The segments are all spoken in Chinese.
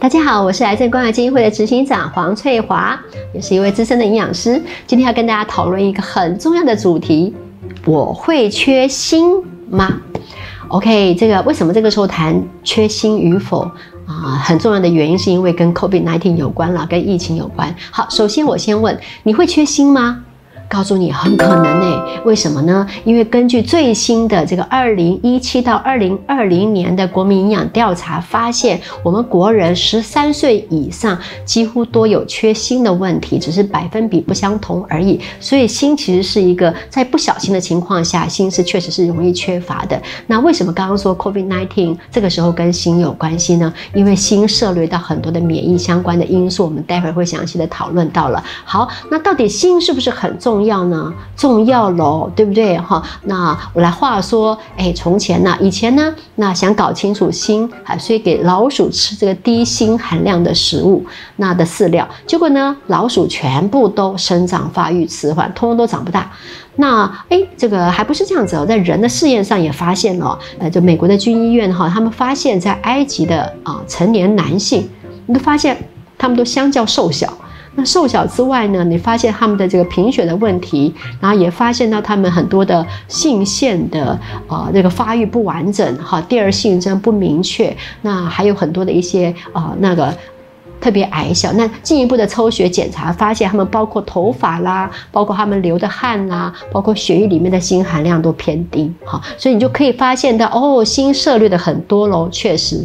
大家好，我是癌症关爱基金会的执行长黄翠华，也是一位资深的营养师。今天要跟大家讨论一个很重要的主题：我会缺锌吗？OK，这个为什么这个时候谈缺锌与否啊？很重要的原因是因为跟 COVID-19 有关了，跟疫情有关。好，首先我先问，你会缺锌吗？告诉你很可能呢，为什么呢？因为根据最新的这个二零一七到二零二零年的国民营养调查发现，我们国人十三岁以上几乎都有缺锌的问题，只是百分比不相同而已。所以锌其实是一个在不小心的情况下，锌是确实是容易缺乏的。那为什么刚刚说 COVID nineteen 这个时候跟锌有关系呢？因为锌涉猎到很多的免疫相关的因素，我们待会儿会详细的讨论到了。好，那到底锌是不是很重？重要呢，重要喽，对不对哈？那我来话说，哎，从前呢，以前呢，那想搞清楚锌啊，所以给老鼠吃这个低锌含量的食物，那的饲料，结果呢，老鼠全部都生长发育迟缓，通通都长不大。那哎，这个还不是这样子哦，在人的试验上也发现了，呃，就美国的军医院哈，他们发现，在埃及的啊成年男性，你都发现他们都相较瘦小。那瘦小之外呢？你发现他们的这个贫血的问题，然后也发现到他们很多的性腺的啊这个发育不完整，哈，第二性征不明确。那还有很多的一些啊那个特别矮小。那进一步的抽血检查发现，他们包括头发啦，包括他们流的汗啦，包括血液里面的锌含量都偏低，哈，所以你就可以发现到哦，锌摄入的很多喽，确实。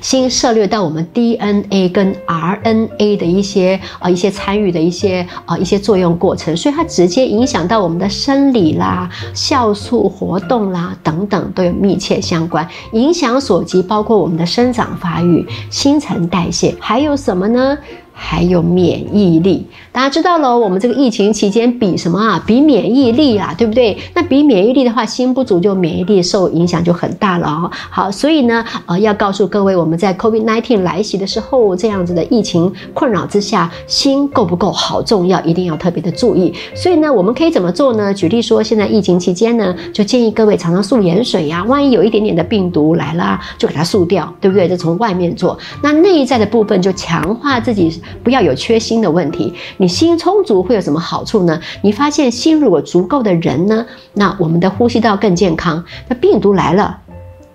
新涉猎到我们 DNA 跟 RNA 的一些啊一些参与的一些啊一些作用过程，所以它直接影响到我们的生理啦、酵素活动啦等等都有密切相关，影响所及包括我们的生长发育、新陈代谢，还有什么呢？还有免疫力，大家知道了，我们这个疫情期间比什么啊？比免疫力啦，对不对？那比免疫力的话，心不足就免疫力受影响就很大了哦。好，所以呢，呃，要告诉各位，我们在 COVID-19 来袭的时候，这样子的疫情困扰之下，锌够不够好重要，一定要特别的注意。所以呢，我们可以怎么做呢？举例说，现在疫情期间呢，就建议各位常常漱盐水呀。万一有一点点的病毒来了，就给它漱掉，对不对？就从外面做。那内在的部分就强化自己。不要有缺锌的问题，你锌充足会有什么好处呢？你发现锌如果足够的人呢，那我们的呼吸道更健康。那病毒来了，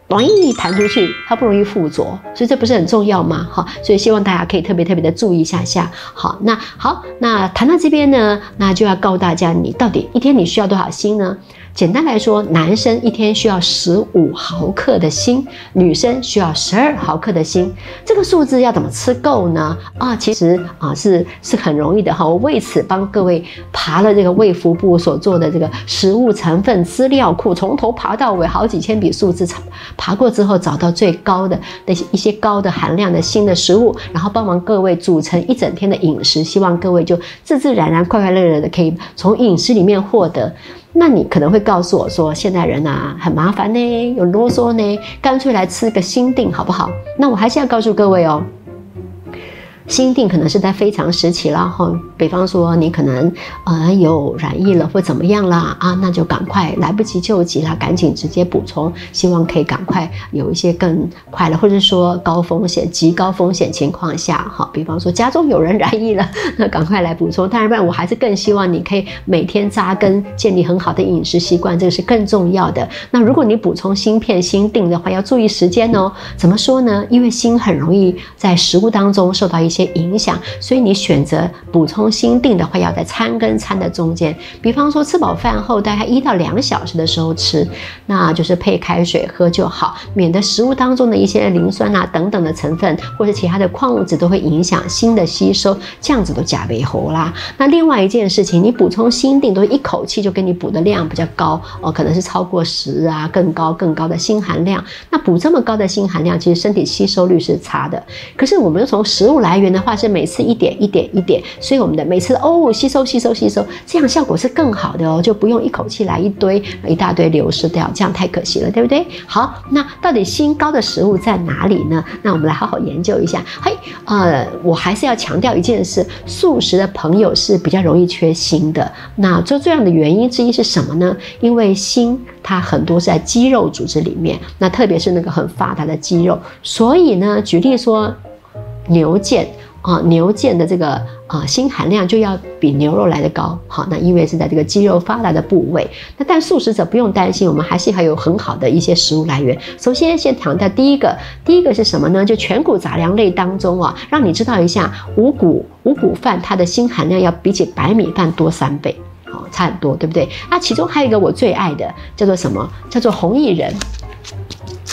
容易弹出去，它不容易附着，所以这不是很重要吗？好，所以希望大家可以特别特别的注意一下下。好，那好，那谈到这边呢，那就要告诉大家，你到底一天你需要多少锌呢？简单来说，男生一天需要十五毫克的锌，女生需要十二毫克的锌。这个数字要怎么吃够呢？啊，其实啊是是很容易的哈。我为此帮各位爬了这个卫福部所做的这个食物成分资料库，从头爬到尾，好几千笔数字，爬过之后找到最高的那些一些高的含量的锌的食物，然后帮忙各位组成一整天的饮食，希望各位就自自然然、快快乐乐的可以从饮食里面获得。那你可能会告诉我说，现代人啊很麻烦呢，又啰嗦呢，干脆来吃个心定好不好？那我还是要告诉各位哦。心定可能是在非常时期了哈，比方说你可能呃有染疫了或怎么样啦啊，那就赶快来不及救急了，赶紧直接补充，希望可以赶快有一些更快了，或者说高风险、极高风险情况下哈，比方说家中有人染疫了，那赶快来补充。当然，不然我还是更希望你可以每天扎根，建立很好的饮食习惯，这个是更重要的。那如果你补充芯片心定的话，要注意时间哦。怎么说呢？因为锌很容易在食物当中受到一。些影响，所以你选择补充锌锭的话，要在餐跟餐的中间，比方说吃饱饭后大概一到两小时的时候吃，那就是配开水喝就好，免得食物当中的一些磷酸啊等等的成分或者其他的矿物质都会影响锌的吸收，这样子都加倍喉啦。那另外一件事情，你补充锌锭都一口气就给你补的量比较高哦，可能是超过十啊更高更高的锌含量。那补这么高的锌含量，其实身体吸收率是差的。可是我们从食物来源。源的话是每次一点一点一点，所以我们的每次哦吸收吸收吸收，这样效果是更好的哦，就不用一口气来一堆一大堆流失掉，这样太可惜了，对不对？好，那到底锌高的食物在哪里呢？那我们来好好研究一下。嘿，呃，我还是要强调一件事，素食的朋友是比较容易缺锌的。那最重要的原因之一是什么呢？因为锌它很多是在肌肉组织里面，那特别是那个很发达的肌肉，所以呢，举例说。牛腱啊，牛腱的这个啊锌含量就要比牛肉来的高，好，那因为是在这个肌肉发达的部位。那但素食者不用担心，我们还是还有很好的一些食物来源。首先先强调第一个，第一个是什么呢？就全谷杂粮类当中啊，让你知道一下五谷五谷饭它的锌含量要比起白米饭多三倍，好，差很多，对不对？那其中还有一个我最爱的叫做什么？叫做红薏仁。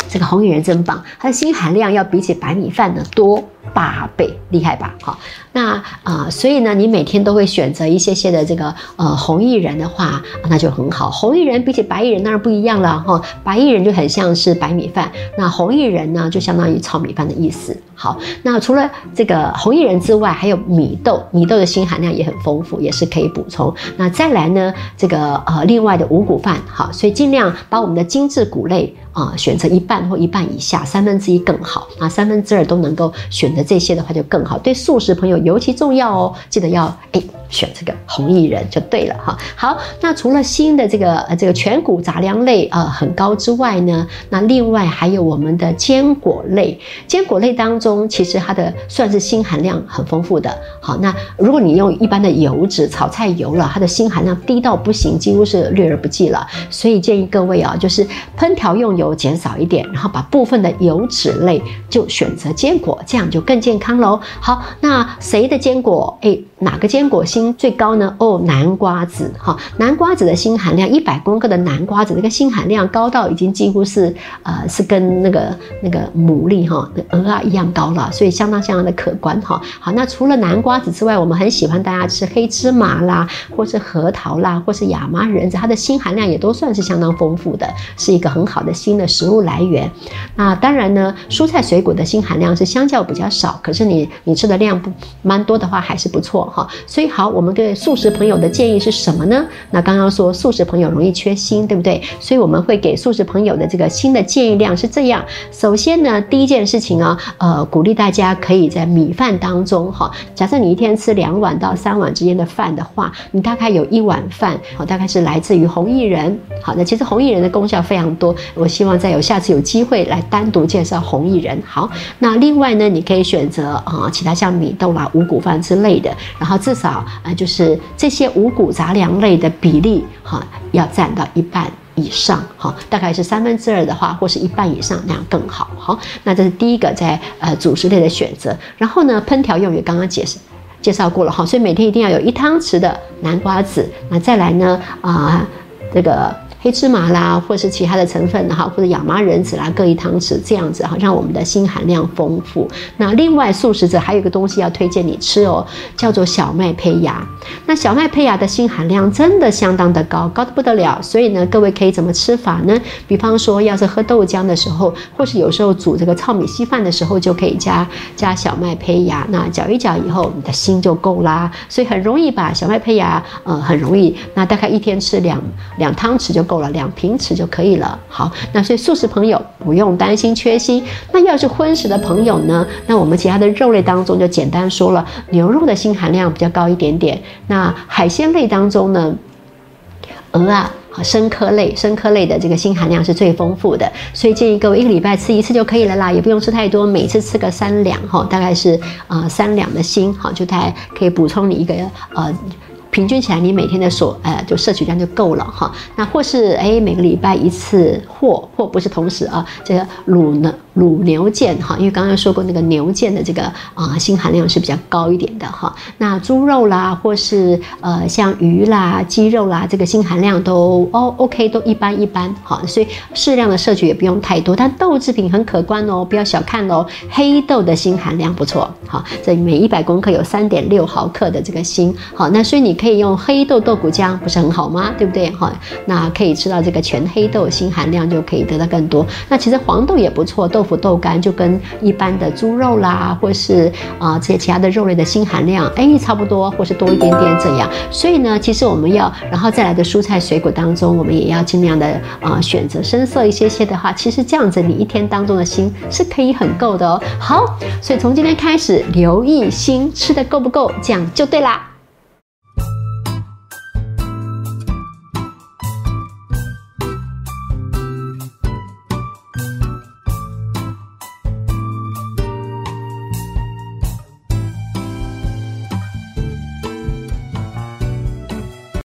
这个红薏仁真棒，它的锌含量要比起白米饭呢多。八倍。厉害吧？好，那啊，所以呢，你每天都会选择一些些的这个呃红薏仁的话，那就很好。红薏仁比起白薏仁当然不一样了哈，白薏仁就很像是白米饭，那红薏仁呢就相当于糙米饭的意思。好，那除了这个红薏仁之外，还有米豆，米豆的锌含量也很丰富，也是可以补充。那再来呢，这个呃另外的五谷饭，好，所以尽量把我们的精致谷类啊选择一半或一半以下，三分之一更好，啊三分之二都能够选择这些的话就更好。对素食朋友尤其重要哦，记得要哎。选这个红薏仁就对了哈。好，那除了锌的这个呃这个全谷杂粮类呃很高之外呢，那另外还有我们的坚果类。坚果类当中，其实它的算是锌含量很丰富的。好，那如果你用一般的油脂炒菜油了，它的锌含量低到不行，几乎是略而不计了。所以建议各位啊，就是烹调用油减少一点，然后把部分的油脂类就选择坚果，这样就更健康喽。好，那谁的坚果？哎，哪个坚果锌？最高呢？哦，南瓜子哈，南瓜子的锌含量一百公克的南瓜子，那个锌含量高到已经几乎是呃是跟那个那个牡蛎哈、鹅啊一样高了，所以相当相当的可观哈。好，那除了南瓜子之外，我们很喜欢大家吃黑芝麻啦，或是核桃啦，或是亚麻仁子，它的锌含量也都算是相当丰富的，是一个很好的锌的食物来源。那当然呢，蔬菜水果的锌含量是相较比较少，可是你你吃的量不蛮多的话还是不错哈。所以好。我们对素食朋友的建议是什么呢？那刚刚说素食朋友容易缺锌，对不对？所以我们会给素食朋友的这个锌的建议量是这样。首先呢，第一件事情啊，呃，鼓励大家可以在米饭当中哈，假设你一天吃两碗到三碗之间的饭的话，你大概有一碗饭，好，大概是来自于红薏仁。好，那其实红薏仁的功效非常多，我希望再有下次有机会来单独介绍红薏仁。好，那另外呢，你可以选择啊，其他像米豆啦、五谷饭之类的，然后至少。啊，就是这些五谷杂粮类的比例，哈，要占到一半以上，哈，大概是三分之二的话，或是一半以上那样更好，好，那这是第一个在呃主食类的选择。然后呢，烹调用语刚刚解释介绍过了，哈，所以每天一定要有一汤匙的南瓜子。那再来呢，啊，这个。黑芝麻啦，或是其他的成分哈，或者亚麻仁籽啦，各一汤匙这样子哈，让我们的锌含量丰富。那另外素食者还有一个东西要推荐你吃哦，叫做小麦胚芽。那小麦胚芽的锌含量真的相当的高，高的不得了。所以呢，各位可以怎么吃法呢？比方说，要是喝豆浆的时候，或是有时候煮这个糙米稀饭的时候，就可以加加小麦胚芽。那搅一搅以后，你的锌就够啦。所以很容易把小麦胚芽，呃，很容易。那大概一天吃两两汤匙就。够了，两瓶匙就可以了。好，那所以素食朋友不用担心缺锌。那要是荤食的朋友呢？那我们其他的肉类当中就简单说了，牛肉的锌含量比较高一点点。那海鲜类当中呢，鹅啊和生科类、生科类的这个锌含量是最丰富的。所以建议各位一个礼拜吃一次就可以了啦，也不用吃太多，每次吃个三两哈，大概是啊三两的锌，好，就大概可以补充你一个呃。平均起来，你每天的所呃就摄取量就够了哈。那或是哎每个礼拜一次，或或不是同时啊，这个卤呢。卤牛腱哈，因为刚刚说过那个牛腱的这个啊锌含量是比较高一点的哈。那猪肉啦，或是呃像鱼啦、鸡肉啦，这个锌含量都哦 OK 都一般一般哈，所以适量的摄取也不用太多。但豆制品很可观哦，不要小看哦。黑豆的锌含量不错，哈，这每一百公克有三点六毫克的这个锌，好，那所以你可以用黑豆豆谷浆，不是很好吗？对不对？哈，那可以吃到这个全黑豆，锌含量就可以得到更多。那其实黄豆也不错，豆腐、豆干就跟一般的猪肉啦，或是啊这些其他的肉类的锌含量，哎，差不多，或是多一点点这样。所以呢，其实我们要，然后再来的蔬菜水果当中，我们也要尽量的啊选择深色一些些的话，其实这样子你一天当中的锌是可以很够的哦。好，所以从今天开始留意锌吃的够不够，这样就对啦。